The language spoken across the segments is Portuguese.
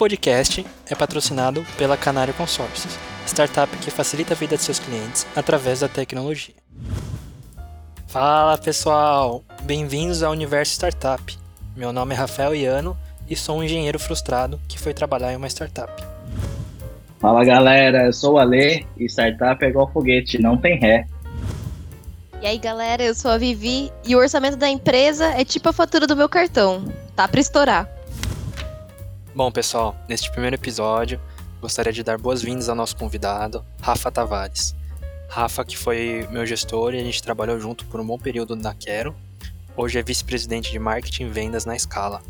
Podcast é patrocinado pela Canário Consórcios, startup que facilita a vida de seus clientes através da tecnologia. Fala pessoal, bem-vindos ao Universo Startup. Meu nome é Rafael Iano e sou um engenheiro frustrado que foi trabalhar em uma startup. Fala galera, eu sou o Ale e startup é igual foguete, não tem ré. E aí galera, eu sou a Vivi e o orçamento da empresa é tipo a fatura do meu cartão, tá pra estourar. Bom pessoal, neste primeiro episódio gostaria de dar boas-vindas ao nosso convidado, Rafa Tavares. Rafa, que foi meu gestor e a gente trabalhou junto por um bom período na Quero, hoje é vice-presidente de marketing e vendas na Scala.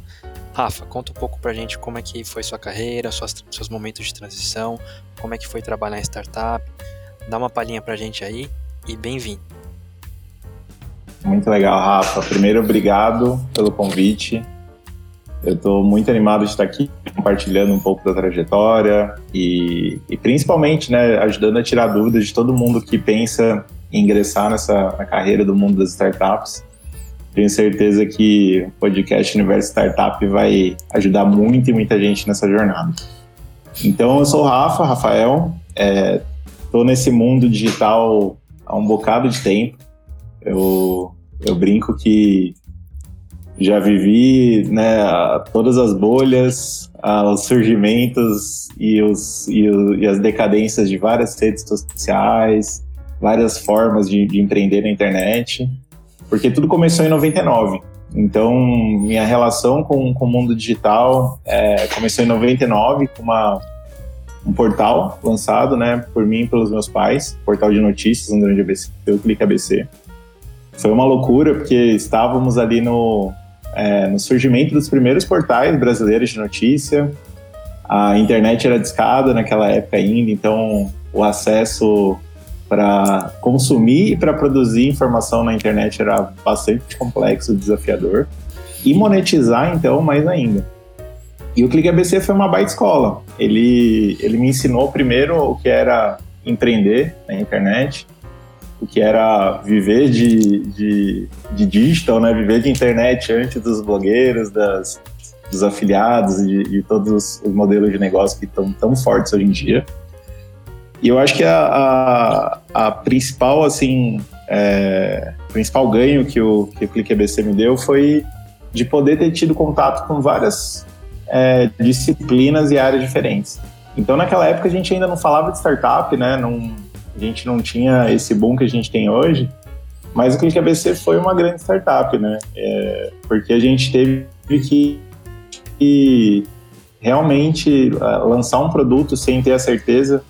Rafa, conta um pouco pra gente como é que foi sua carreira, suas, seus momentos de transição, como é que foi trabalhar em startup. Dá uma palhinha pra gente aí e bem-vindo. Muito legal, Rafa. Primeiro, obrigado pelo convite. Eu estou muito animado de estar aqui compartilhando um pouco da trajetória e, e, principalmente, né, ajudando a tirar dúvidas de todo mundo que pensa em ingressar nessa na carreira do mundo das startups. Tenho certeza que o podcast Universo Startup vai ajudar muito e muita gente nessa jornada. Então, eu sou o Rafa, Rafael, estou é, nesse mundo digital há um bocado de tempo. Eu, eu brinco que já vivi né, todas as bolhas, os surgimentos e, os, e, o, e, as decadências de várias redes sociais, várias formas de, de, empreender na internet, porque tudo começou em 99. Então, minha relação com, com o mundo digital é, começou em 99 com uma, um portal lançado né, por mim e pelos meus pais, portal de notícias, grande ABC, o Clique ABC. Foi uma loucura, porque estávamos ali no, é, no surgimento dos primeiros portais brasileiros de notícia. A internet era discada naquela época ainda, então o acesso para consumir e para produzir informação na internet era bastante complexo, desafiador. E monetizar, então, mais ainda. E o Clique ABC foi uma baita escola. Ele, ele me ensinou primeiro o que era empreender na internet, o que era viver de, de, de digital, né? Viver de internet antes dos blogueiros, das, dos afiliados e de, todos os modelos de negócio que estão tão fortes hoje em dia. E eu acho que a, a, a principal, assim, é, principal ganho que o, que o Clique me deu foi de poder ter tido contato com várias é, disciplinas e áreas diferentes. Então, naquela época, a gente ainda não falava de startup, né? Não, a gente não tinha esse boom que a gente tem hoje, mas o Clique ABC foi uma grande startup, né? É, porque a gente teve que, que realmente uh, lançar um produto sem ter a certeza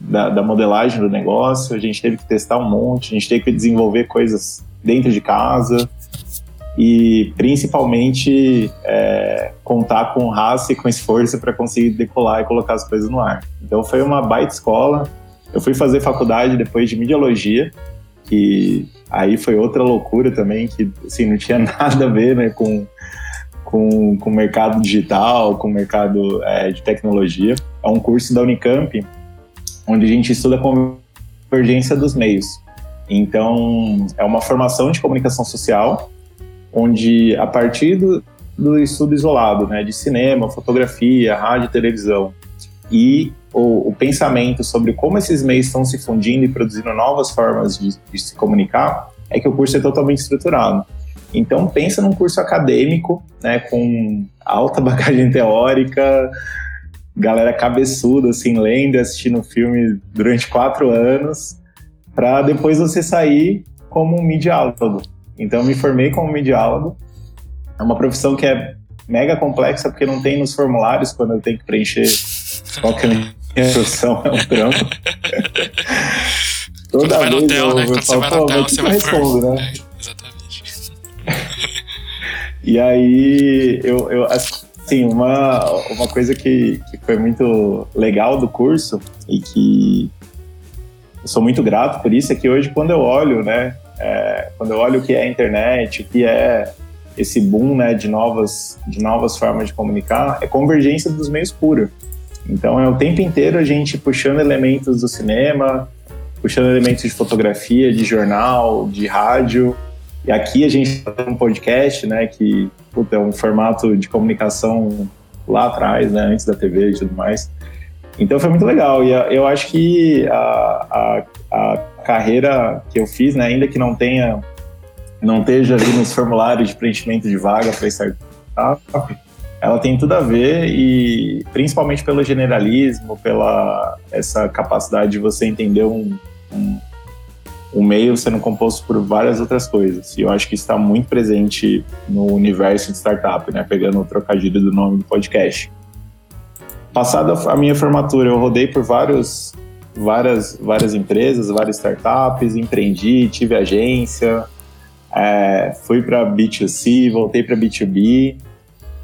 da, da, modelagem do negócio, a gente teve que testar um monte, a gente teve que desenvolver coisas dentro de casa e principalmente é, contar com raça e com esforço para conseguir decolar e colocar as coisas no ar. Então foi uma baita escola, eu fui fazer faculdade depois de mediologia, que aí foi outra loucura também, que assim, não tinha nada a ver né, com, com, com o mercado digital, com o mercado é, de tecnologia. É um curso da Unicamp, onde a gente estuda a convergência dos meios. Então, é uma formação de comunicação social, onde a partir do, do estudo isolado, né, de cinema, fotografia, rádio televisão, e o, o, pensamento sobre como esses meios estão se fundindo e produzindo novas formas de, de, se comunicar, é que o curso é totalmente estruturado. Então, pensa num curso acadêmico, né, com alta bagagem teórica, galera cabeçuda, assim, lendo assistindo filme durante quatro anos, para depois você sair como um mediálogo. Então, eu me formei como mediálogo. É uma profissão que é mega complexa, porque não tem nos formulários quando eu tenho que preencher qual que é minha profissão, é um trampo. Toda Quando vai no hotel, eu, né? Quando você vai no hotel, você vai respondo, né? É, exatamente. e aí, eu, eu assim, uma, uma coisa que, que foi muito legal do curso e que eu sou muito grato por isso é que hoje, quando eu olho, né, é, quando eu olho o que é a internet, o que é esse boom né, de, novas, de novas formas de comunicar, é convergência dos meios pura. Então é o tempo inteiro a gente puxando elementos do cinema, puxando elementos de fotografia, de jornal, de rádio. E aqui a gente tem um podcast, né, que puta, é um formato de comunicação lá atrás, né, antes da TV e tudo mais. Então foi muito legal e eu acho que a, a, a carreira que eu fiz, né, ainda que não tenha, não esteja ali nos formulários de preenchimento de vaga para startup, ela tem tudo a ver e principalmente pelo generalismo, pela essa capacidade de você entender um, um, um meio sendo composto por várias outras coisas. E eu acho que está muito presente no universo de startup, né? Pegando o trocadilho do nome do podcast. Passada a minha formatura, eu rodei por vários, várias, várias empresas, várias startups, empreendi, tive agência, é, fui para B2C, voltei para B2B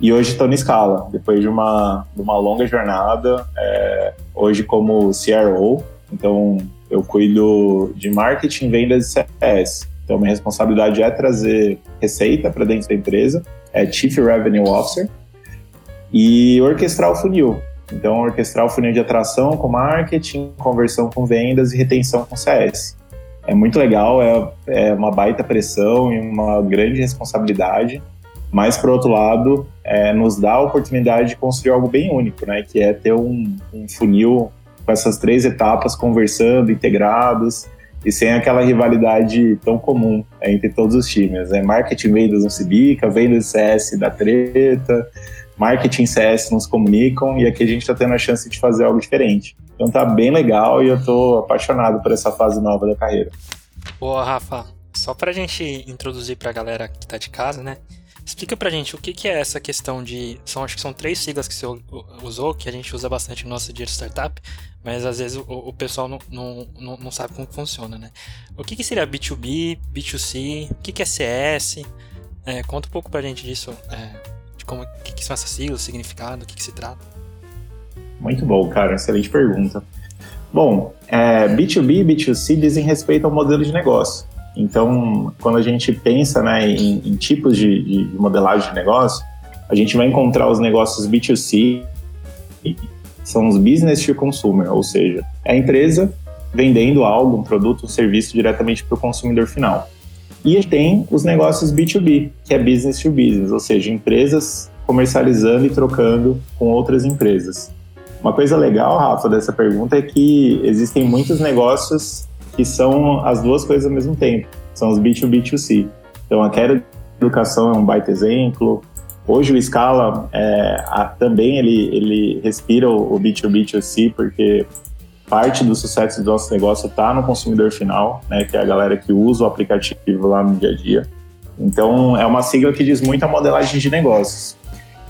e hoje estou na escala, depois de uma, de uma longa jornada, é, hoje como CRO, então eu cuido de marketing, vendas e CS. Então minha responsabilidade é trazer receita para dentro da empresa, é Chief Revenue Officer, e orquestrar o funil. Então, orquestrar o funil de atração com marketing, conversão com vendas e retenção com CS. É muito legal, é, é uma baita pressão e uma grande responsabilidade, mas, por outro lado, é, nos dá a oportunidade de construir algo bem único, né? Que é ter um, um funil com essas três etapas conversando, integrados, e sem aquela rivalidade tão comum é, entre todos os times. Né? Marketing vendas não se bica, vendas CS da treta, marketing CS nos comunicam, e aqui a gente está tendo a chance de fazer algo diferente. Então tá bem legal e eu tô apaixonado por essa fase nova da carreira. Boa, Rafa. Só pra gente introduzir pra galera que tá de casa, né? Explica pra gente o que, que é essa questão de. São, acho que são três siglas que você usou, que a gente usa bastante no nosso dia de startup, mas às vezes o, o pessoal não, não, não, sabe como funciona, né? O que, que seria B2B, B2C, o que, que é CS? É, conta um pouco pra gente disso, é, de como que, que são essas siglas, significado, o que, que se trata. Muito bom, cara, excelente pergunta. Bom, é, B2B e B2C dizem respeito ao modelo de negócio. Então, quando a gente pensa né, em, em tipos de, de, modelagem de negócio, a gente vai encontrar os negócios B2C, são os business to consumer, ou seja, é a empresa vendendo algo, um produto, um serviço diretamente para o consumidor final. E tem os negócios B2B, que é business to business, ou seja, empresas comercializando e trocando com outras empresas. Uma coisa legal, Rafa, dessa pergunta é que existem muitos negócios que são as duas coisas ao mesmo tempo. São os B2B2C. Então, a Quero Educação é um baita exemplo. Hoje o Scala é, a, também ele, ele respira o, o B2B2C porque parte do sucesso do nosso negócio está no consumidor final, né, que é a galera que usa o aplicativo lá no dia a dia. Então, é uma sigla que diz muito a modelagem de negócios.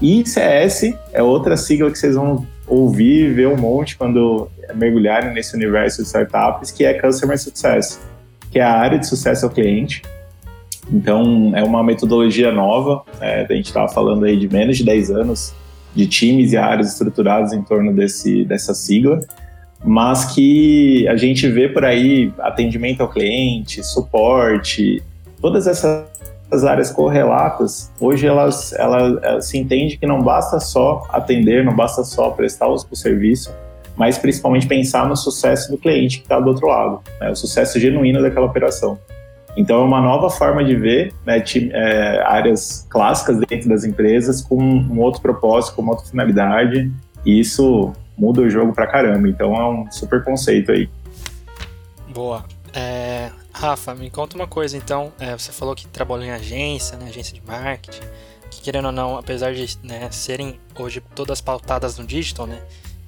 E CS é outra sigla que vocês vão ouvir e ver um monte quando mergulharem nesse universo de startups, que é Customer Success, que é a área de sucesso ao cliente. Então, é uma metodologia nova, é, a gente estava falando aí de menos de 10 anos de times e áreas estruturadas em torno desse, dessa sigla, mas que a gente vê por aí atendimento ao cliente, suporte, todas essas áreas correlatas, hoje elas, ela, ela se entende que não basta só atender, não basta só prestar o serviço, mas principalmente pensar no sucesso do cliente que está do outro lado, né, o sucesso genuíno daquela operação. Então é uma nova forma de ver né, é, áreas clássicas dentro das empresas com um outro propósito, com uma outra finalidade, e isso muda o jogo pra caramba. Então é um super conceito aí. Boa. É, Rafa, me conta uma coisa então. É, você falou que trabalhou em agência, né, agência de marketing, que querendo ou não, apesar de né, serem hoje todas pautadas no digital, né,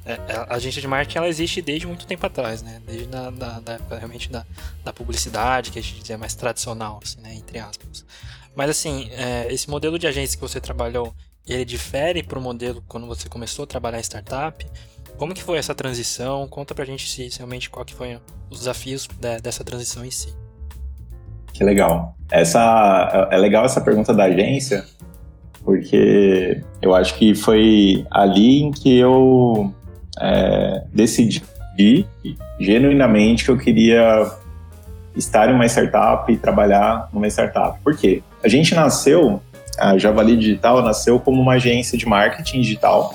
é, é, a agência de marketing ela existe desde muito tempo atrás, né? Desde da, da, da realmente da, da publicidade, que a gente dizia mais tradicional, assim, né? Entre aspas. Mas assim, é, esse modelo de agência que você trabalhou, ele difere para o modelo quando você começou a trabalhar em startup? Como que foi essa transição? Conta pra gente se realmente qual que foi os desafios de, dessa transição em si. Que legal. Essa é legal essa pergunta da agência, porque eu acho que foi ali em que eu é, decidi genuinamente que eu queria estar em uma startup e trabalhar numa startup. Por quê? A gente nasceu, a Javali Digital nasceu como uma agência de marketing digital.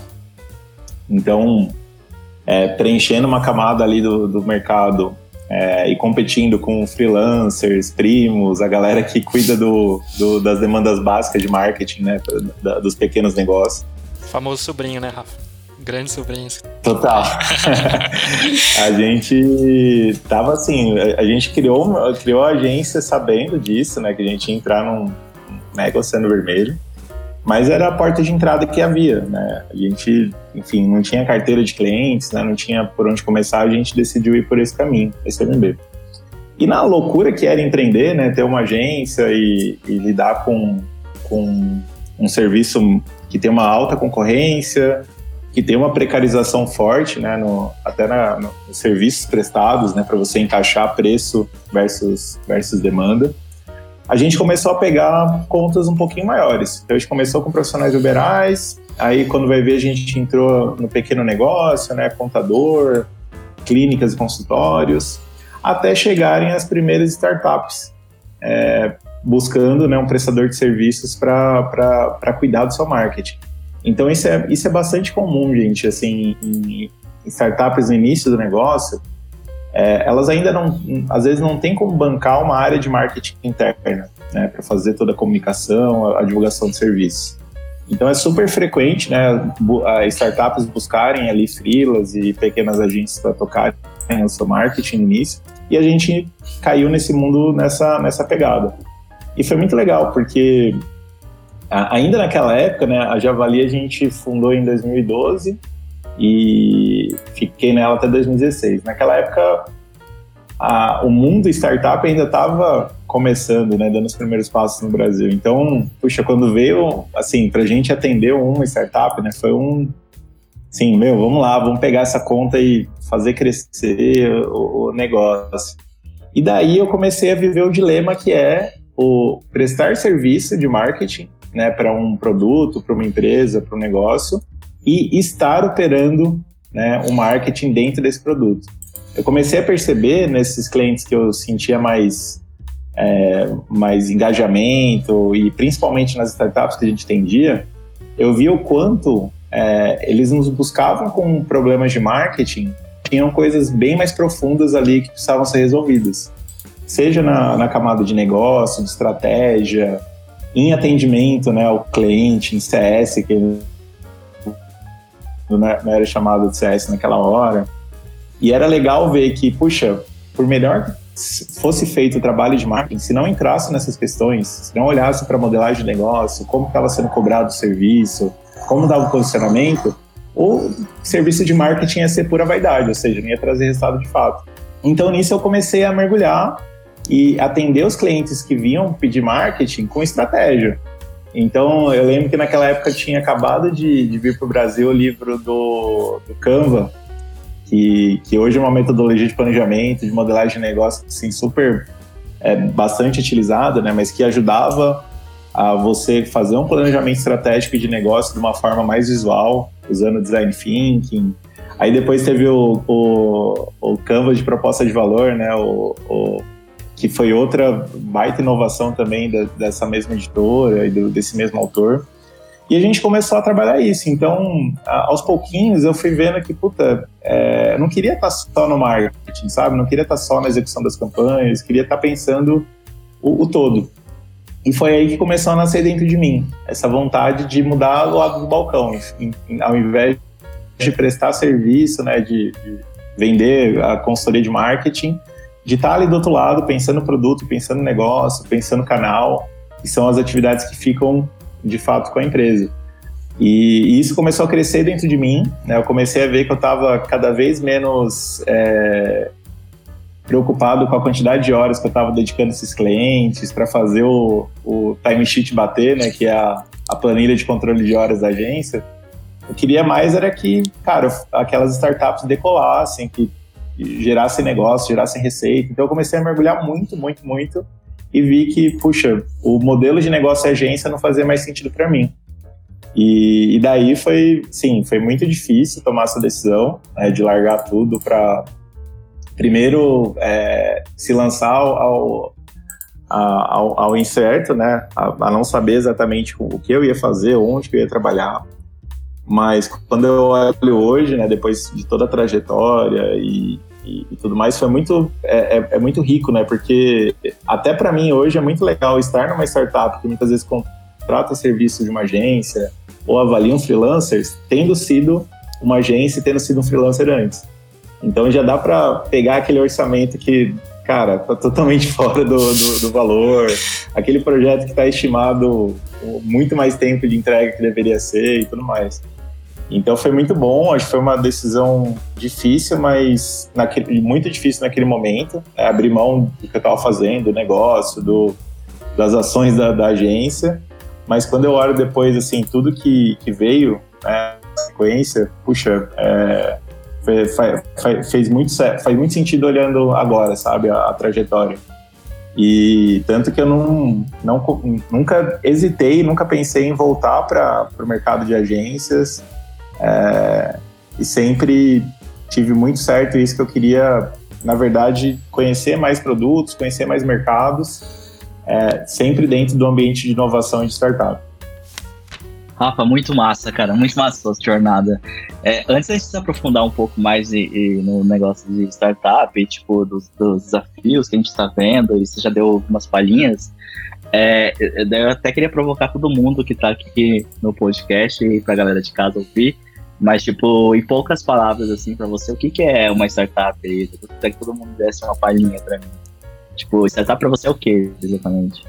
Então, é, preenchendo uma camada ali do, do mercado é, e competindo com freelancers, primos, a galera que cuida do, do, das demandas básicas de marketing, né, dos pequenos negócios Famoso sobrinho, né, Rafa? Grande sobrinho. Total. a gente tava assim, a gente criou, criou a agência sabendo disso, né? Que a gente ia entrar num mega oceano vermelho. Mas era a porta de entrada que havia, né? A gente, enfim, não tinha carteira de clientes, né? Não tinha por onde começar, a gente decidiu ir por esse caminho, esse MB. E na loucura que era empreender, né? Ter uma agência e, e lidar com, com um serviço que tem uma alta concorrência, que tem uma precarização forte, né, no, até na, no, nos serviços prestados, né, para você encaixar preço versus, versus demanda. A gente começou a pegar contas um pouquinho maiores. Então a gente começou com profissionais liberais, aí quando vai ver a gente entrou no pequeno negócio, né, contador, clínicas e consultórios, até chegarem as primeiras startups. É, buscando né, um prestador de serviços para cuidar do seu marketing. Então isso é, isso é bastante comum, gente, assim, em, startups no início do negócio, é, elas ainda não, às vezes não tem como bancar uma área de marketing interna, né, para fazer toda a comunicação, a, divulgação de serviços. Então é super frequente, né, startups buscarem ali freelas e pequenas agências para tocarem o seu marketing no início, e a gente caiu nesse mundo nessa, nessa pegada. E foi muito legal, porque ainda naquela época, né, a Javali a gente fundou em 2012 e fiquei nela até 2016. Naquela época, a, o mundo startup ainda estava começando, né, dando os primeiros passos no Brasil. Então, puxa, quando veio, assim, para a gente atender uma startup, né, foi um, sim, meu, vamos lá, vamos pegar essa conta e fazer crescer o, o negócio. E daí eu comecei a viver o dilema que é o prestar serviço de marketing né, para um produto, para uma empresa, para um negócio e estar operando né, o marketing dentro desse produto. Eu comecei a perceber nesses clientes que eu sentia mais, é, mais engajamento e principalmente nas startups que a gente tendia, eu via o quanto é, eles nos buscavam com problemas de marketing, tinham coisas bem mais profundas ali que precisavam ser resolvidas seja na, na camada de negócio, de estratégia, em atendimento né, ao cliente, em CS, que não era chamado de CS naquela hora. E era legal ver que, puxa, por melhor que fosse feito o trabalho de marketing, se não entrasse nessas questões, se não olhasse para a modelagem de negócio, como estava sendo cobrado o serviço, como dava o posicionamento, o serviço de marketing ia ser pura vaidade, ou seja, não ia trazer resultado de fato. Então nisso eu comecei a mergulhar e atender os clientes que vinham pedir marketing com estratégia. Então, eu lembro que naquela época tinha acabado de, de vir para o Brasil o livro do, do Canva, que, que hoje é uma metodologia de planejamento, de modelagem de negócio, assim, super, é, bastante utilizada, né, mas que ajudava a você fazer um planejamento estratégico de negócio de uma forma mais visual, usando design thinking. Aí depois teve o, o, o Canva de proposta de valor, né, o, o que foi outra baita inovação também da, dessa mesma editora e do, desse mesmo autor. E a gente começou a trabalhar isso. Então, a, aos pouquinhos, eu fui vendo que, puta, é, eu não queria estar só no marketing, sabe? Não queria estar só na execução das campanhas, queria estar pensando o, o todo. E foi aí que começou a nascer dentro de mim essa vontade de mudar o lado do balcão, ao invés de prestar serviço, né, de, de vender a consultoria de marketing, de estar ali do outro lado, pensando produto, pensando negócio, pensando canal, que são as atividades que ficam de fato com a empresa. E, isso começou a crescer dentro de mim. Né? Eu comecei a ver que eu estava cada vez menos é, preocupado com a quantidade de horas que eu estava dedicando esses clientes para fazer o, o timesheet bater, né? que é a, a planilha de controle de horas da agência. Eu queria mais era que, cara, aquelas startups decolassem, que gerassem negócio, gerassem receita. Então eu comecei a mergulhar muito, muito, muito e vi que, puxa, o modelo de negócio e agência não fazia mais sentido para mim. E, e, daí foi, sim, foi muito difícil tomar essa decisão né, de largar tudo para primeiro é, se lançar ao, ao, ao, incerto, né, a, a, não saber exatamente o que eu ia fazer, onde eu ia trabalhar. Mas quando eu olho hoje, né, depois de toda a trajetória e, e, e tudo mais, foi muito, é, é, é, muito rico, né? Porque até para mim hoje é muito legal estar numa startup que muitas vezes contrata serviço de uma agência ou avaliam freelancers tendo sido uma agência e tendo sido um freelancer antes. Então já dá para pegar aquele orçamento que, cara, tá totalmente fora do, do, do valor, aquele projeto que está estimado muito mais tempo de entrega que deveria ser e tudo mais. Então foi muito bom, acho que foi uma decisão difícil, mas naquele, muito difícil naquele momento, né? abrir mão do que eu estava fazendo, do negócio, do, das ações da, da, agência. Mas quando eu olho depois, assim, tudo que, que veio, né, sequência, puxa, é, fez, fez, muito, faz muito sentido olhando agora, sabe, a, a trajetória. E tanto que eu não, não, nunca hesitei, nunca pensei em voltar para o mercado de agências. É, e sempre tive muito certo isso que eu queria, na verdade, conhecer mais produtos, conhecer mais mercados, é, sempre dentro do ambiente de inovação e de startup. Rafa, muito massa, cara, muito massa sua jornada. É, antes de se aprofundar um pouco mais e, e no negócio de startup, e, tipo, dos, dos, desafios que a gente está vendo, e você já deu algumas palhinhas, é, eu até queria provocar todo mundo que está aqui no podcast e para a galera de casa ouvir, mas, tipo, em poucas palavras, assim, para você, o que, que é uma startup aí? Eu queria que todo mundo desse uma palhinha para mim. Tipo, startup para você é o que, exatamente?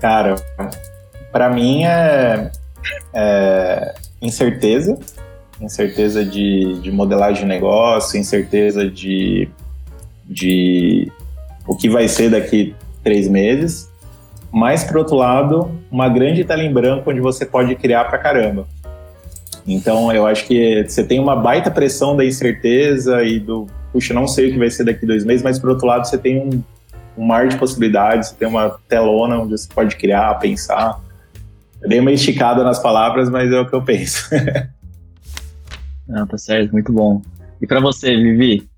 Cara, para mim é, é, incerteza, incerteza de, de modelagem de negócio, incerteza de, de o que vai ser daqui três meses, mas por outro lado, uma grande tela em branco onde você pode criar pra caramba. Então eu acho que você tem uma baita pressão da incerteza e do puxa, não sei o que vai ser daqui dois meses, mas por outro lado você tem um, um mar de possibilidades, você tem uma telona onde você pode criar, pensar. Eu dei uma esticada nas palavras, mas é o que eu penso. Não, tá certo, muito bom. E para você, Vivi?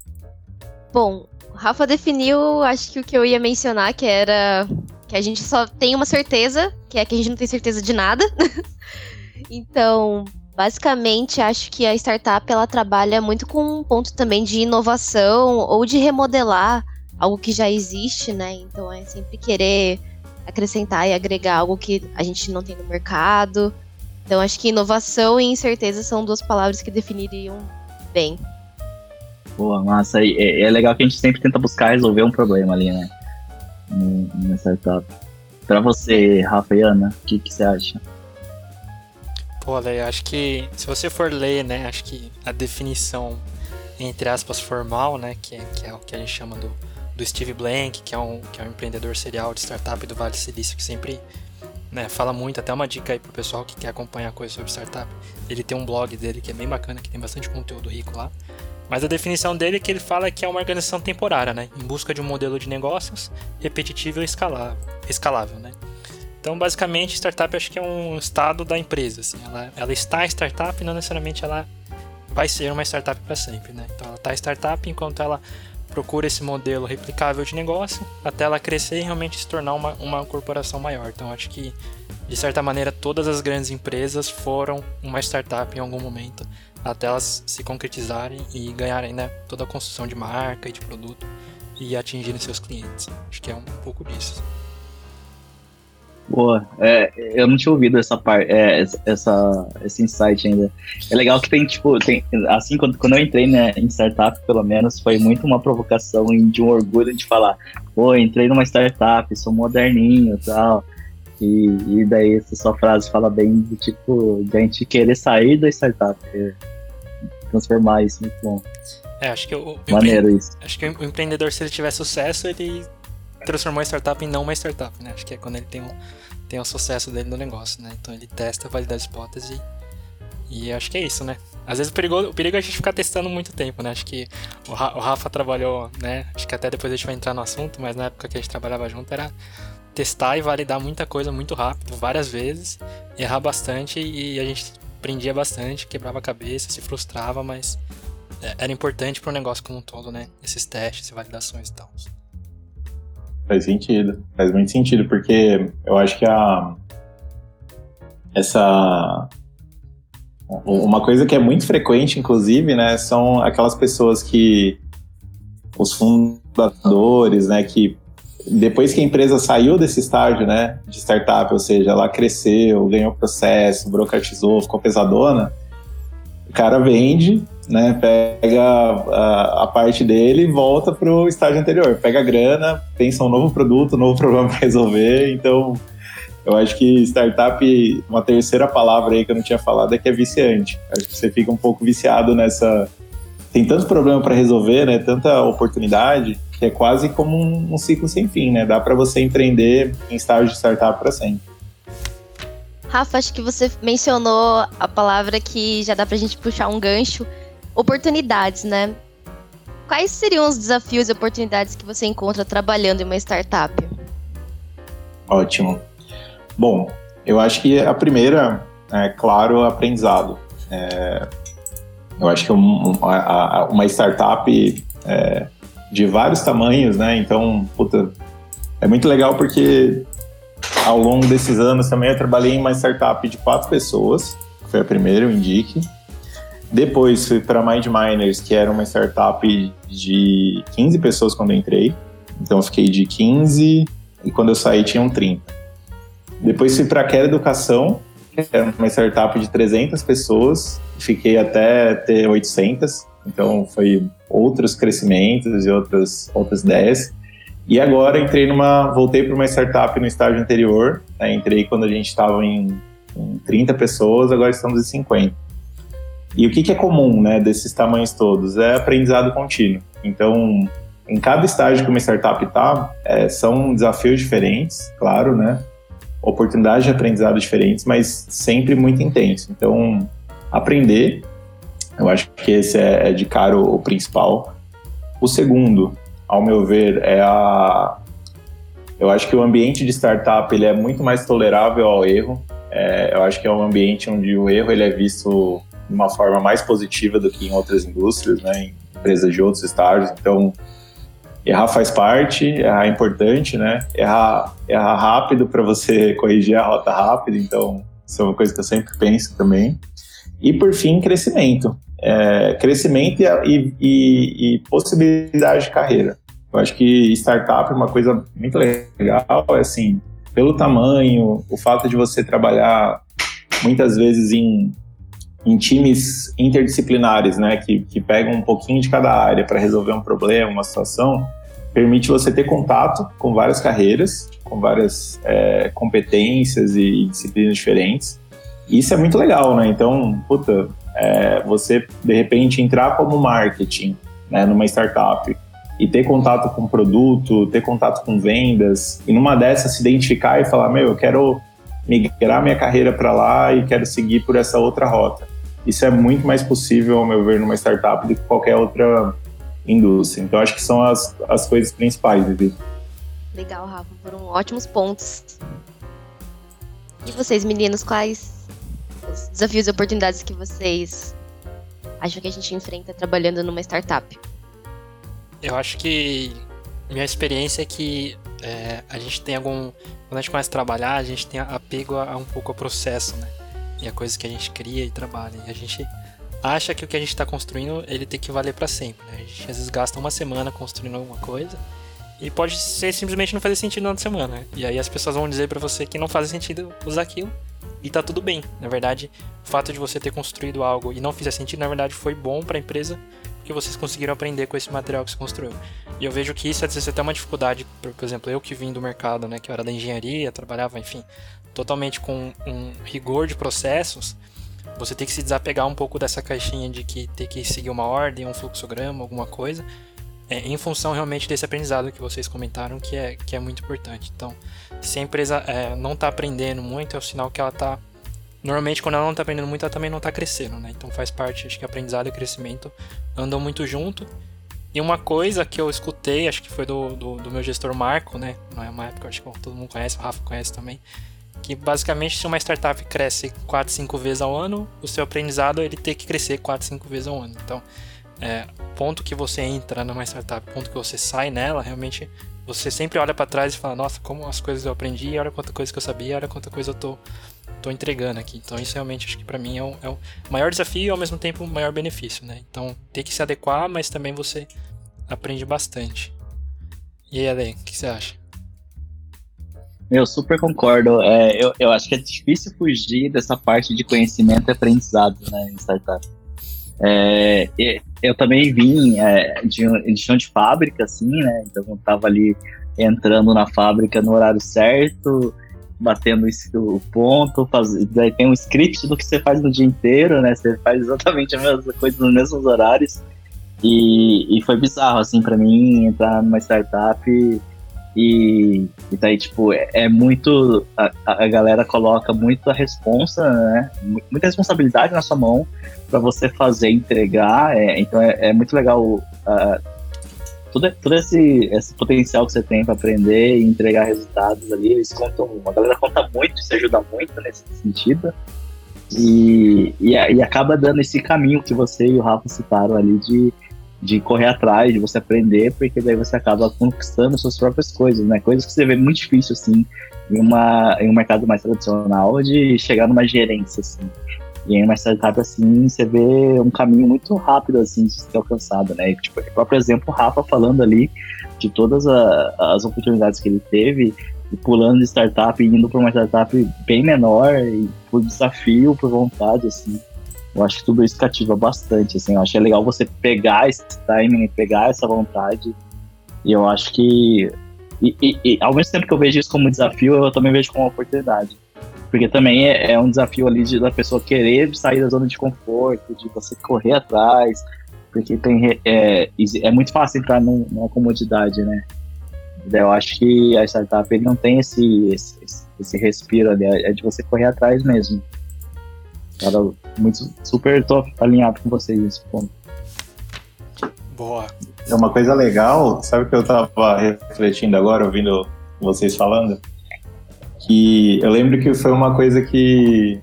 Bom, o Rafa definiu, acho que o que eu ia mencionar, que era que a gente só tem uma certeza, que é que a gente não tem certeza de nada. então, basicamente, acho que a startup ela trabalha muito com um ponto também de inovação ou de remodelar algo que já existe, né? Então é sempre querer acrescentar e agregar algo que a gente não tem no mercado. Então acho que inovação e incerteza são duas palavras que definiriam bem. Boa, massa. É, é legal que a gente sempre tenta buscar resolver um problema ali, né? Na startup. Pra você, Rafa e Ana, o que, que você acha? Pô, Lê, acho que se você for ler, né, acho que a definição, entre aspas, formal, né, que que é o que a gente chama do, do Steve Blank, que é, um, que é um empreendedor serial de startup do Vale Silício, que sempre né, fala muito, até uma dica aí pro pessoal que quer acompanhar coisas sobre startup. Ele tem um blog dele que é bem bacana, que tem bastante conteúdo rico lá. Mas a definição dele é que ele fala que é uma organização temporária, né, em busca de um modelo de negócios repetitivo e escalável, escalável né. Então, basicamente, startup acho que é um estado da empresa, assim, ela, ela está startup não necessariamente ela vai ser uma startup para sempre, né. Então, ela está startup enquanto ela procura esse modelo replicável de negócio até ela crescer e realmente se tornar uma, uma corporação maior. Então acho que, de certa maneira, todas as grandes empresas foram uma startup em algum momento até elas se concretizarem e ganharem né, toda a construção de marca e de produto e atingirem seus clientes. Acho que é um pouco disso. Boa, é, eu não tinha ouvido essa parte, é, essa, esse insight ainda. É legal que tem, tipo, tem, assim, quando, quando eu entrei né, em startup, pelo menos, foi muito uma provocação e de um orgulho de falar, pô, entrei numa startup, sou moderninho e tal. E, e daí essa sua frase fala bem do tipo, de a gente querer sair da startup, é, transformar isso, muito bom. É, acho que o, Maneiro isso. Acho que o empreendedor, se ele tiver sucesso, ele transformou a startup em não uma startup, né? Acho que é quando ele tem um, tem um sucesso dele no negócio, né? Então ele testa, valida as hipóteses e, acho que é isso, né? Às vezes o perigo, o perigo é a gente ficar testando muito tempo, né? Acho que o, o Rafa trabalhou, né? Acho que até depois a gente vai entrar no assunto, mas na época que a gente trabalhava junto era testar e validar muita coisa muito rápido, várias vezes, errar bastante e a gente aprendia bastante, quebrava a cabeça, se frustrava, mas é, era importante para o negócio como um todo, né? Esses testes validações e tal. Faz sentido, faz muito sentido, porque eu acho que a essa uma coisa que é muito frequente, inclusive, né, são aquelas pessoas que os fundadores, né, que depois que a empresa saiu desse estágio, né, de startup, ou seja, ela cresceu, ganhou processo, burocratizou, ficou pesadona, o cara vende, né, pega a, a parte dele e volta para o estágio anterior, pega a grana, pensa um novo produto, um novo problema para resolver, então eu acho que startup, uma terceira palavra aí que eu não tinha falado é que é viciante. Acho que você fica um pouco viciado nessa. Tem tanto problema para resolver, né? Tanta oportunidade que é quase como um, um ciclo sem fim, né? Dá para você empreender em estágio de startup para sempre. Rafa, acho que você mencionou a palavra que já dá pra gente puxar um gancho, oportunidades, né? Quais seriam os desafios e oportunidades que você encontra trabalhando em uma startup? Ótimo. Bom, eu acho que a primeira é, claro, aprendizado. É, eu acho que um, uma, uma startup é, de vários tamanhos, né? Então, puta, é muito legal porque ao longo desses anos também eu trabalhei em uma startup de quatro pessoas, foi a primeira, o Indique. Depois fui para Mind Miners, que era uma startup de 15 pessoas quando entrei. Então fiquei de 15 e quando eu saí tinham 30. Depois fui para Quer Educação, que era uma startup de 300 pessoas, fiquei até ter 800, então foi outros crescimentos e outras, outras ideias. E agora entrei numa, voltei para uma startup no estágio anterior, né, entrei quando a gente estava em, em 30 pessoas, agora estamos em 50. E o que, que é comum né, desses tamanhos todos? É aprendizado contínuo. Então, em cada estágio que uma startup está, é, são desafios diferentes, claro, né? oportunidades de aprendizado diferentes, mas sempre muito intenso. Então, aprender, eu acho que esse é, é de cara o, principal. O segundo, ao meu ver, é a. Eu acho que o ambiente de startup ele é muito mais tolerável ao erro. É, eu acho que é um ambiente onde o erro ele é visto de uma forma mais positiva do que em outras indústrias, né, em empresas de outros estágios. Então, errar faz parte, errar é importante, né? Errar, errar rápido para você corrigir a rota rápido, então isso é uma coisa que eu sempre penso também. E por fim, crescimento. É, crescimento e, e, e, possibilidade de carreira. Eu acho que startup é uma coisa muito legal, é assim, pelo tamanho, o fato de você trabalhar muitas vezes em, em times interdisciplinares, né, que, que pegam um pouquinho de cada área para resolver um problema, uma situação, permite você ter contato com várias carreiras, com várias é, competências e, disciplinas diferentes. E isso é muito legal, né? Então, puta, é, você de repente entrar como marketing né, numa startup e ter contato com produto, ter contato com vendas, e numa dessas se identificar e falar: Meu, eu quero migrar minha carreira para lá e quero seguir por essa outra rota. Isso é muito mais possível, ao meu ver, numa startup do que qualquer outra indústria. Então, acho que são as, as coisas principais, Vivi. Legal, Rafa, foram ótimos pontos. E vocês, meninos, quais os desafios e oportunidades que vocês acham que a gente enfrenta trabalhando numa startup? Eu acho que minha experiência é que é, a gente tem algum. Quando a gente começa a trabalhar, a gente tem apego a, a um pouco ao processo, né? E a coisa que a gente cria e trabalha. E a gente acha que o que a gente está construindo ele tem que valer para sempre. Né? A gente às vezes gasta uma semana construindo alguma coisa e pode ser simplesmente não fazer sentido na semana. E aí as pessoas vão dizer para você que não faz sentido usar aquilo e tá tudo bem. Na verdade, o fato de você ter construído algo e não fizer sentido, na verdade, foi bom para a empresa porque vocês conseguiram aprender com esse material que você construiu. E eu vejo que isso é até uma dificuldade, por, por exemplo, eu que vim do mercado, né, que eu era da engenharia, trabalhava, enfim, totalmente com um rigor de processos você tem que se desapegar um pouco dessa caixinha de que tem que seguir uma ordem, um fluxograma, alguma coisa, é, em função realmente desse aprendizado que vocês comentaram, que é, que é muito importante. Então, se a empresa é, não está aprendendo muito, é o sinal que ela está. Normalmente, quando ela não está aprendendo muito, ela também não está crescendo, né? Então, faz parte, acho que aprendizado e crescimento andam muito junto. E uma coisa que eu escutei, acho que foi do, do, do meu gestor Marco, né? Não é uma época, acho que todo mundo conhece, o Rafa conhece também que basicamente se uma startup cresce 4, 5 vezes ao ano, o seu aprendizado ele tem que crescer 4, 5 vezes ao ano. Então, é, ponto que você entra numa startup, ponto que você sai nela, realmente você sempre olha para trás e fala, nossa, como as coisas eu aprendi, olha quanta coisa que eu sabia, olha quanta coisa eu tô, tô entregando aqui. Então isso realmente acho que para mim é o, é o maior desafio e ao mesmo tempo o maior benefício, né? Então tem que se adequar, mas também você aprende bastante. E aí, Ale, o que você acha? Eu super concordo. É, eu, eu acho que é difícil fugir dessa parte de conhecimento e aprendizado né, em startup. É, eu também vim é, de, de chão de fábrica, assim, né? Então eu tava ali entrando na fábrica no horário certo, batendo o ponto, faz, daí tem um script do que você faz no dia inteiro, né? Você faz exatamente a mesma coisa nos mesmos horários. E, e foi bizarro, assim, para mim, entrar numa startup e, e daí, tipo, é, é muito. A, a, galera coloca muita responsa, né? Muita responsabilidade na sua mão para você fazer, entregar. É, então é, é, muito legal uh, todo, todo esse, esse potencial que você tem para aprender e entregar resultados ali. Eles contam, a galera conta muito, isso ajuda muito nesse sentido. E, e, e acaba dando esse caminho que você e o Rafa citaram ali de, de correr atrás, de você aprender, porque daí você acaba conquistando suas próprias coisas, né? Coisas que você vê muito difícil, assim, em, uma, em um mercado mais tradicional, de chegar numa gerência, assim. E em uma startup assim, você vê um caminho muito rápido assim de ser alcançado, né? E, tipo, o próprio exemplo, o Rafa falando ali de todas a, as oportunidades que ele teve, e pulando de startup indo para uma startup bem menor, e por desafio, por vontade, assim. Eu acho que tudo isso cativa bastante, assim. Eu acho que é legal você pegar esse timing, pegar essa vontade. E eu acho que. E, e, e ao mesmo tempo que eu vejo isso como desafio, eu também vejo como oportunidade. Porque também é, é um desafio ali de, da pessoa querer sair da zona de conforto, de você correr atrás, porque tem, é, é muito fácil entrar num, numa comodidade, né? Eu acho que a startup ele não tem esse, esse, esse respiro ali, é de você correr atrás mesmo. Cara, muito super tô alinhado com vocês nesse ponto. Boa. É uma coisa legal, sabe o que eu tava refletindo agora, ouvindo vocês falando? que eu lembro que foi uma coisa que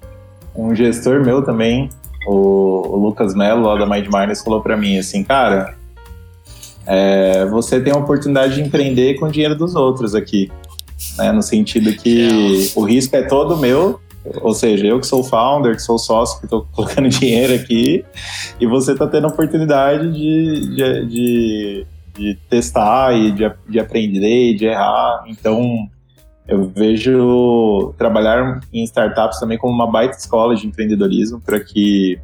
um gestor meu também, o, o Lucas Mello, lá da Mind Miners, falou para mim assim, cara, é, você tem a oportunidade de empreender com o dinheiro dos outros aqui, né? No sentido que o risco é todo meu, ou seja, eu que sou founder, que sou sócio, que estou colocando dinheiro aqui, e você está tendo a oportunidade de, de, de, de testar e de, de aprender e de errar. Então, eu vejo trabalhar em startups também como uma baita escola de empreendedorismo para que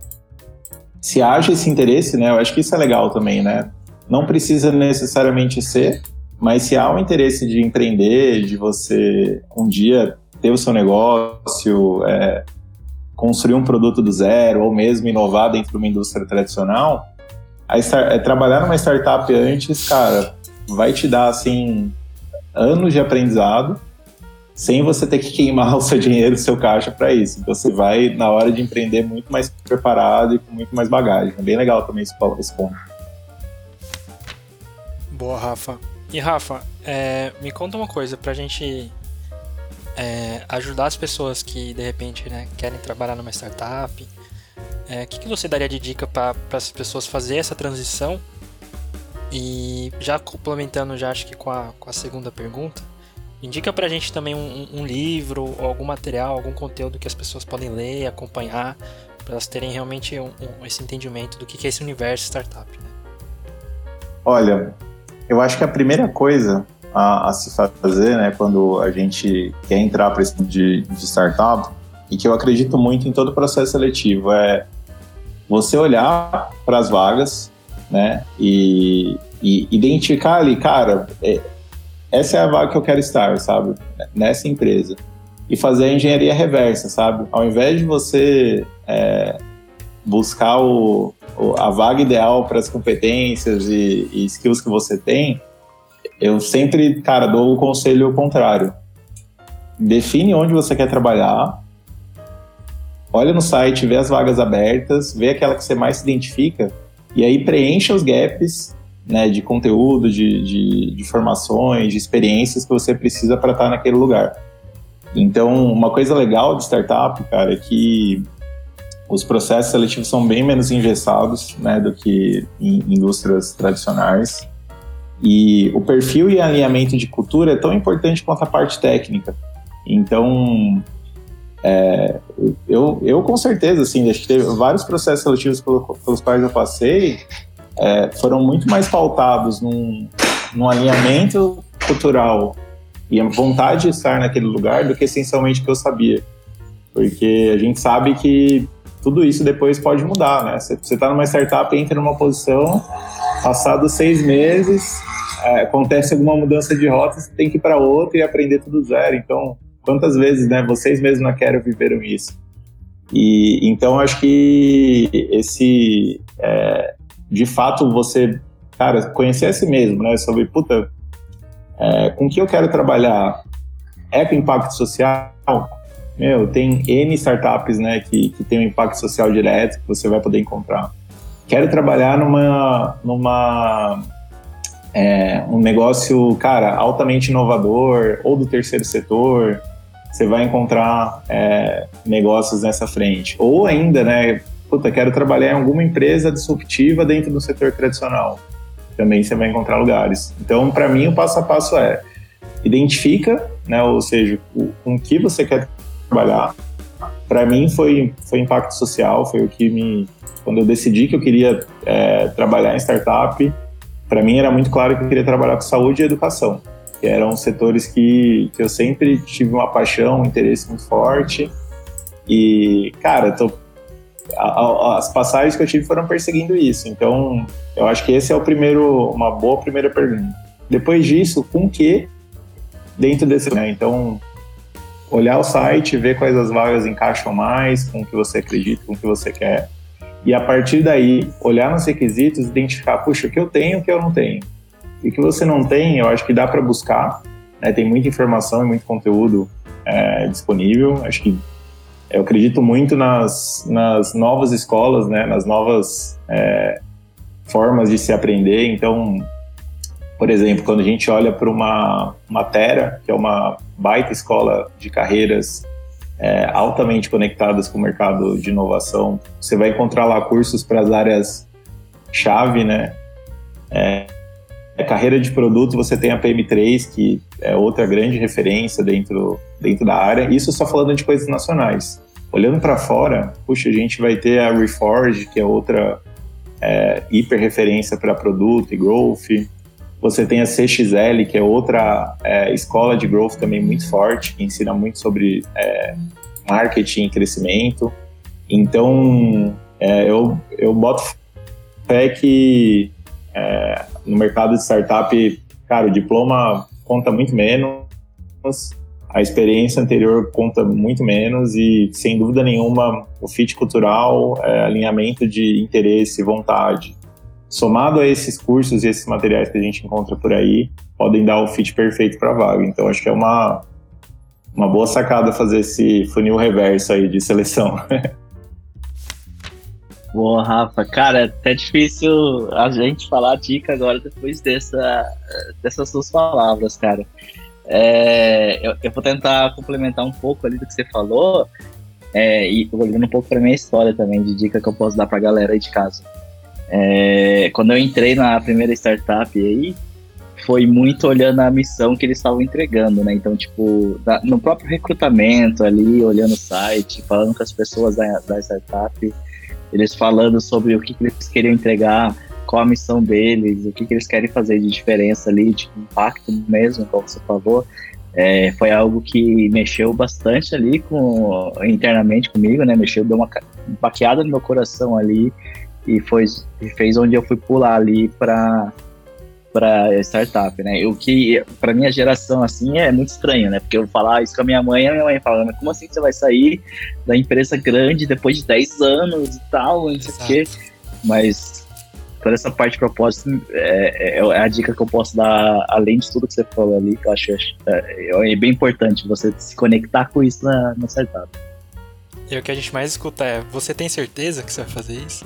se haja esse interesse, né? Eu acho que isso é legal também, né? Não precisa necessariamente ser, mas se há o interesse de empreender, de você um dia ter o seu negócio, é, construir um produto do zero ou mesmo inovar dentro de uma indústria tradicional, start, é, trabalhar numa startup antes, cara, vai te dar assim anos de aprendizado sem você ter que queimar o seu dinheiro, o seu caixa para isso. Então você vai, na hora de empreender, muito mais preparado e com muito mais bagagem. É bem legal também esse, ponto. Boa, Rafa. E Rafa, é, me conta uma coisa pra gente é, ajudar as pessoas que de repente né, querem trabalhar numa startup. O é, que, que você daria de dica para as pessoas fazer essa transição? E já complementando, já acho que com a, com a segunda pergunta, Indica pra gente também um, um livro, algum material, algum conteúdo que as pessoas podem ler, acompanhar, para elas terem realmente um, um, esse entendimento do que é esse universo startup. Né? Olha, eu acho que a primeira coisa a, a, se fazer, né, quando a gente quer entrar para esse de, de startup, e que eu acredito muito em todo o processo seletivo, é você olhar para as vagas, né, e, e identificar ali, cara, é, essa é a vaga que eu quero estar, sabe? Nessa empresa. E fazer a engenharia reversa, sabe? Ao invés de você é, buscar o, o, a vaga ideal para as competências e, e, skills que você tem, eu sempre, cara, dou o conselho contrário. Define onde você quer trabalhar, olha no site, vê as vagas abertas, vê aquela que você mais se identifica, e aí preencha os gaps né, de conteúdo, de, de, de formações, de experiências que você precisa para estar naquele lugar. Então, uma coisa legal de startup, cara, é que os processos seletivos são bem menos engessados né, do que em indústrias tradicionais. E o perfil e alinhamento de cultura é tão importante quanto a parte técnica. Então, é, eu, eu com certeza, assim, acho que teve vários processos seletivos pelos quais eu passei é, foram muito mais pautados num, num alinhamento cultural e a vontade de estar naquele lugar do que essencialmente o que eu sabia. Porque a gente sabe que tudo isso depois pode mudar, né? Você está numa startup, entra numa posição, passados seis meses, acontece alguma mudança de rota, você tem que ir para outra e aprender tudo zero. Então, quantas vezes, né? Vocês mesmos na Quero viveram isso. E então acho que esse, é, de fato, você, cara, conhecer a si mesmo, né? Sobre, puta, é, com que eu quero trabalhar? É com impacto social? Meu, tem N startups, né, que, que tem um impacto social direto que você vai poder encontrar. Quero trabalhar numa, numa é, um negócio, cara, altamente inovador ou do terceiro setor, você vai encontrar é, negócios nessa frente. Ou ainda, né, puta, quero trabalhar em alguma empresa disruptiva dentro do setor tradicional também você vai encontrar lugares. Então, para mim, o passo a passo é identifica, né, ou seja, o, com que você quer trabalhar. Para mim, foi, foi impacto social, foi o que me. Quando eu decidi que eu queria é, trabalhar em startup, para mim era muito claro que eu queria trabalhar com saúde e educação, que eram setores que, que eu sempre tive uma paixão, um interesse muito forte. E, cara, tô as passagens que eu tive foram perseguindo isso. Então, eu acho que esse é o primeiro, uma boa primeira pergunta. Depois disso, com que dentro desse, né? Então, olhar o site, ver quais as vagas encaixam mais com o que você acredita, com o que você quer. E a partir daí, olhar nos requisitos, identificar, puxa, o que eu tenho, o que eu não tenho. E o que você não tem, eu acho que dá para buscar. Né? Tem muita informação e muito conteúdo é, disponível. Acho que eu acredito muito nas, nas novas escolas, né, nas novas é, formas de se aprender. Então, por exemplo, quando a gente olha para uma, Terra, que é uma baita escola de carreiras é, altamente conectadas com o mercado de inovação, você vai encontrar lá cursos para as áreas chave, né? É, é, carreira de produto, você tem a PM3, que é outra grande referência dentro, dentro da área. Isso só falando de coisas nacionais. Olhando para fora, puxa, a gente vai ter a Reforge, que é outra é, hiper referência para produto e growth. Você tem a CXL, que é outra é, escola de growth também muito forte, que ensina muito sobre é, marketing e crescimento. Então, é, eu, eu boto fé que é, no mercado de startup, cara, o diploma conta muito menos, a experiência anterior conta muito menos e, sem dúvida nenhuma, o fit cultural, é, alinhamento de interesse, vontade, somado a esses cursos e esses materiais que a gente encontra por aí, podem dar o fit perfeito para a vaga. Então, acho que é uma, uma boa sacada fazer esse funil reverso aí de seleção. Boa, Rafa. Cara, é até difícil a gente falar a dica agora depois dessa, dessas suas palavras, cara. É, eu, eu, vou tentar complementar um pouco ali do que você falou é, e olhando um pouco para minha história também, de dica que eu posso dar para a galera aí de casa. É, quando eu entrei na primeira startup aí, foi muito olhando a missão que eles estavam entregando, né? Então, tipo, no próprio recrutamento ali, olhando o site, falando com as pessoas da, da startup, eles falando sobre o que, que eles queriam entregar, qual a missão deles, o que, que eles querem fazer de diferença ali, de impacto mesmo, como você falou. É, foi algo que mexeu bastante ali com, internamente comigo, né? Mexeu, deu uma baqueada no meu coração ali e foi, fez onde eu fui pular ali para para startup, né? O que para minha geração assim é muito estranho, né? Porque eu falar isso com a minha mãe, a minha mãe fala, mas como assim você vai sair da empresa grande depois de 10 anos e tal, não sei o quê. Mas toda essa parte de propósito é, é, é, a dica que eu posso dar, além de tudo que você falou ali, que eu acho é, é bem importante você se conectar com isso na, na startup. E o que a gente mais escuta é: você tem certeza que você vai fazer isso?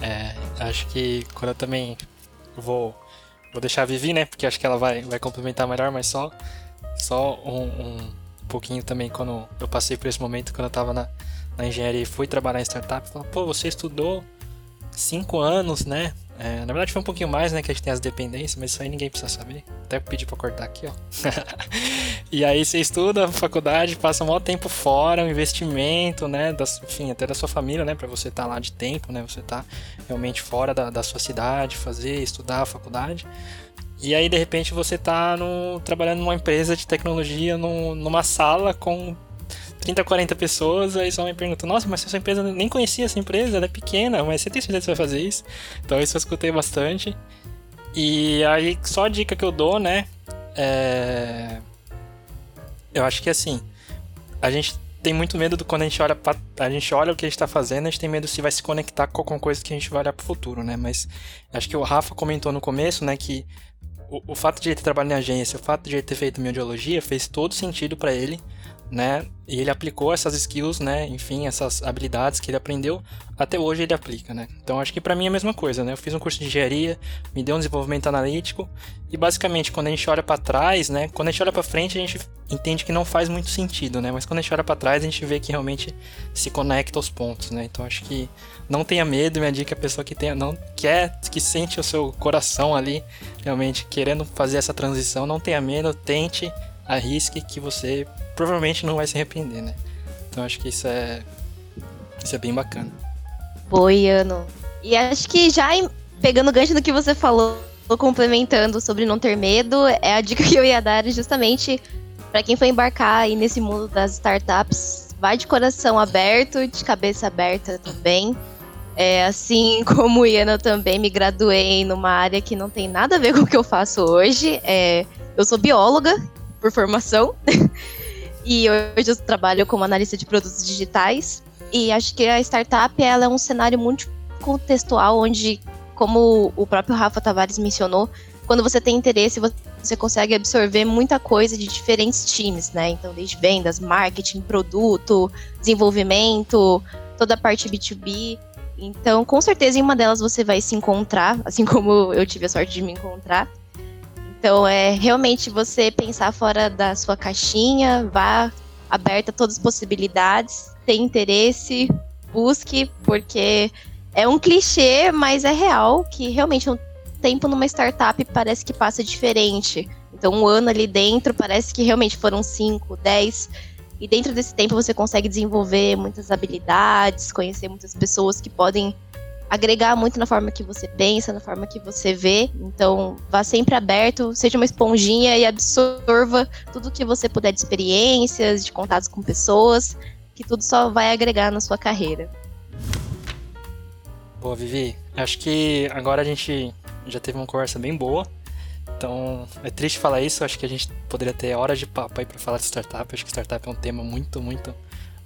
É, acho que quando eu também vou, vou deixar a Vivi, né? Porque acho que ela vai, vai complementar melhor, mas só, só um, um pouquinho também quando eu passei por esse momento, quando eu estava na, na engenharia e fui trabalhar em startup, falou, pô, você estudou cinco anos, né? É, na verdade foi um pouquinho mais, né? Que a gente tem as dependências, mas isso aí ninguém precisa saber. Até pedir pra cortar aqui, ó. e aí você estuda faculdade, passa um maior tempo fora, um investimento, né? Enfim, até da sua família, né? Pra você estar tá lá de tempo, né? Você tá realmente fora da, da sua cidade, fazer, estudar a faculdade. E aí, de repente, você tá no, trabalhando numa empresa de tecnologia, no, numa sala com 30, 40 pessoas, aí só me pergunta, nossa, mas essa empresa nem conhecia essa empresa, ela é pequena, mas você tem certeza que você vai fazer isso? Então isso eu escutei bastante. E aí, só a dica que eu dou, né? É... Eu acho que assim, a gente tem muito medo do quando a gente olha pra, a gente olha o que a gente tá fazendo, a gente tem medo se vai se conectar com alguma coisa que a gente vai olhar pro futuro, né? Mas acho que o Rafa comentou no começo, né, que o, o fato de ele ter trabalhado em agência, o fato de ele ter feito miodiologia fez todo sentido para ele né? E ele aplicou essas skills, né? Enfim, essas habilidades que ele aprendeu, até hoje ele aplica, né? Então acho que para mim é a mesma coisa, né? Eu fiz um curso de engenharia, me deu um desenvolvimento analítico e basicamente quando a gente olha para trás, né? Quando a gente olha para frente, a gente entende que não faz muito sentido, né? Mas quando a gente olha para trás, a gente vê que realmente se conecta aos pontos, né? Então acho que não tenha medo, minha dica é a pessoa que tenha, não quer, que sente o seu coração ali, realmente querendo fazer essa transição, não tenha medo, tente, arrisque que você provavelmente não vai se arrepender, né? Então acho que isso é isso é bem bacana. Boiano. E acho que já pegando o gancho do que você falou, complementando sobre não ter medo, é a dica que eu ia dar justamente para quem for embarcar aí nesse mundo das startups, vai de coração aberto, de cabeça aberta também. É, assim como Iana, eu também me graduei numa área que não tem nada a ver com o que eu faço hoje. É, eu sou bióloga por formação. E hoje eu trabalho como analista de produtos digitais. E acho que a startup ela é um cenário muito contextual, onde, como o próprio Rafa Tavares mencionou, quando você tem interesse, você consegue absorver muita coisa de diferentes times, né? Então, desde vendas, marketing, produto, desenvolvimento, toda a parte B2B. Então, com certeza, em uma delas você vai se encontrar, assim como eu tive a sorte de me encontrar. Então é realmente você pensar fora da sua caixinha, vá aberta a todas as possibilidades, tem interesse, busque, porque é um clichê, mas é real que realmente um tempo numa startup parece que passa diferente. Então, um ano ali dentro parece que realmente foram 5, 10. E dentro desse tempo você consegue desenvolver muitas habilidades, conhecer muitas pessoas que podem agregar muito na forma que você pensa, na forma que você vê. Então, vá sempre aberto, seja uma esponjinha e absorva tudo que você puder de experiências, de contatos com pessoas, que tudo só vai agregar na sua carreira. Boa, Vivi. Acho que agora a gente já teve uma conversa bem boa. Então, é triste falar isso, acho que a gente poderia ter horas de papo aí para falar de startup. Acho que startup é um tema muito, muito,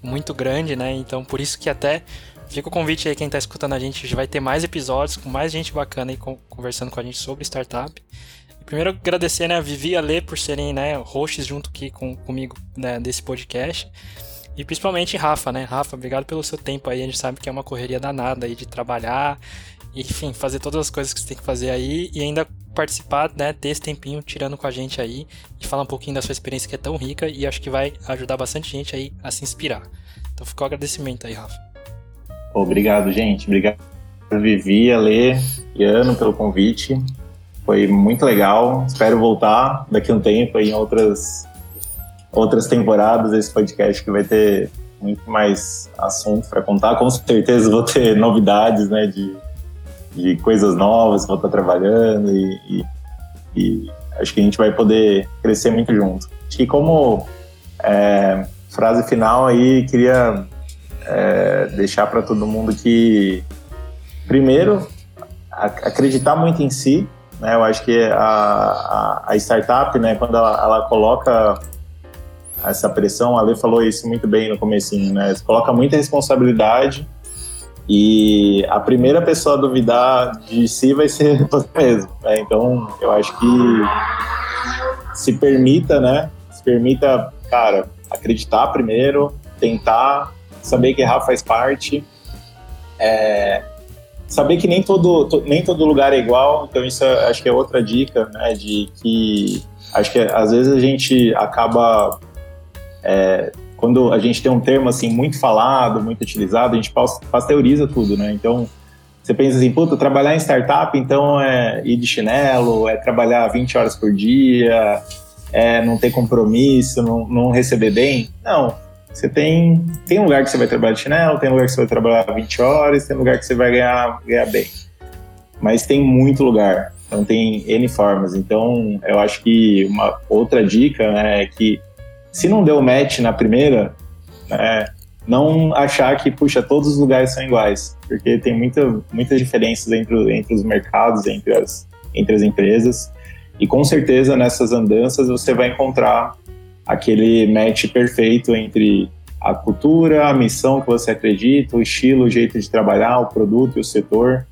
muito grande, né? Então, por isso que até Fica o convite aí, quem está escutando a gente, vai ter mais episódios com mais gente bacana aí conversando com a gente sobre startup. Primeiro, agradecer né, a Vivi e a Lê por serem né, hosts junto aqui com, comigo né, desse podcast. E principalmente Rafa, né? Rafa, obrigado pelo seu tempo aí. A gente sabe que é uma correria danada aí de trabalhar, enfim, fazer todas as coisas que você tem que fazer aí e ainda participar, né, ter esse tempinho tirando com a gente aí e falar um pouquinho da sua experiência que é tão rica e acho que vai ajudar bastante gente aí a se inspirar. Então ficou o agradecimento aí, Rafa. Obrigado, gente. Obrigado, Vivi, Ale e Ano, pelo convite. Foi muito legal. Espero voltar daqui a um tempo em outras, outras temporadas desse podcast que vai ter muito mais assunto para contar. Com certeza vou ter novidades, né, de, de coisas novas vou estar trabalhando e, e, e, acho que a gente vai poder crescer muito junto. Que como é, frase final aí, queria é, deixar para todo mundo que, primeiro, acreditar muito em si. Né? Eu acho que a, a, a startup, né, quando ela, ela, coloca essa pressão, a Lê falou isso muito bem no comecinho, né? Você coloca muita responsabilidade e a primeira pessoa a duvidar de si vai ser você mesmo. Né? Então, eu acho que se permita, né? Se permita, cara, acreditar primeiro, tentar saber que errar faz parte, é, saber que nem todo, nem todo lugar é igual, então isso é, acho que é outra dica, né, de que acho que às vezes a gente acaba, é, quando a gente tem um termo assim muito falado, muito utilizado, a gente pasteuriza tudo, né, então você pensa assim, puta, trabalhar em startup, então é ir de chinelo, é trabalhar 20 horas por dia, é não ter compromisso, não, não receber bem. Não, você tem, tem lugar que você vai trabalhar de chinelo, tem lugar que você vai trabalhar 20 horas, tem lugar que você vai ganhar, ganhar bem. Mas tem muito lugar. Então tem N formas. Então eu acho que uma outra dica né, é que se não deu match na primeira, né, não achar que, puxa, todos os lugares são iguais, porque tem muita, muitas diferenças entre, entre os mercados, entre as, entre as empresas, e com certeza nessas andanças você vai encontrar aquele match perfeito entre a cultura, a missão que você acredita, o estilo, o jeito de trabalhar, o produto e o setor.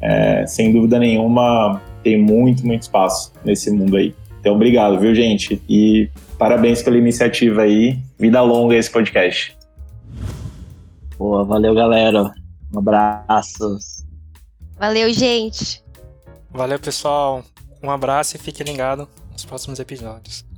É, sem dúvida nenhuma, tem muito, muito espaço nesse mundo aí. Então, obrigado, viu, gente? E parabéns pela iniciativa aí. Vida longa esse podcast. Boa, valeu, galera. Um abraço. Valeu, gente. Valeu, pessoal. Um abraço e fique ligado nos próximos episódios.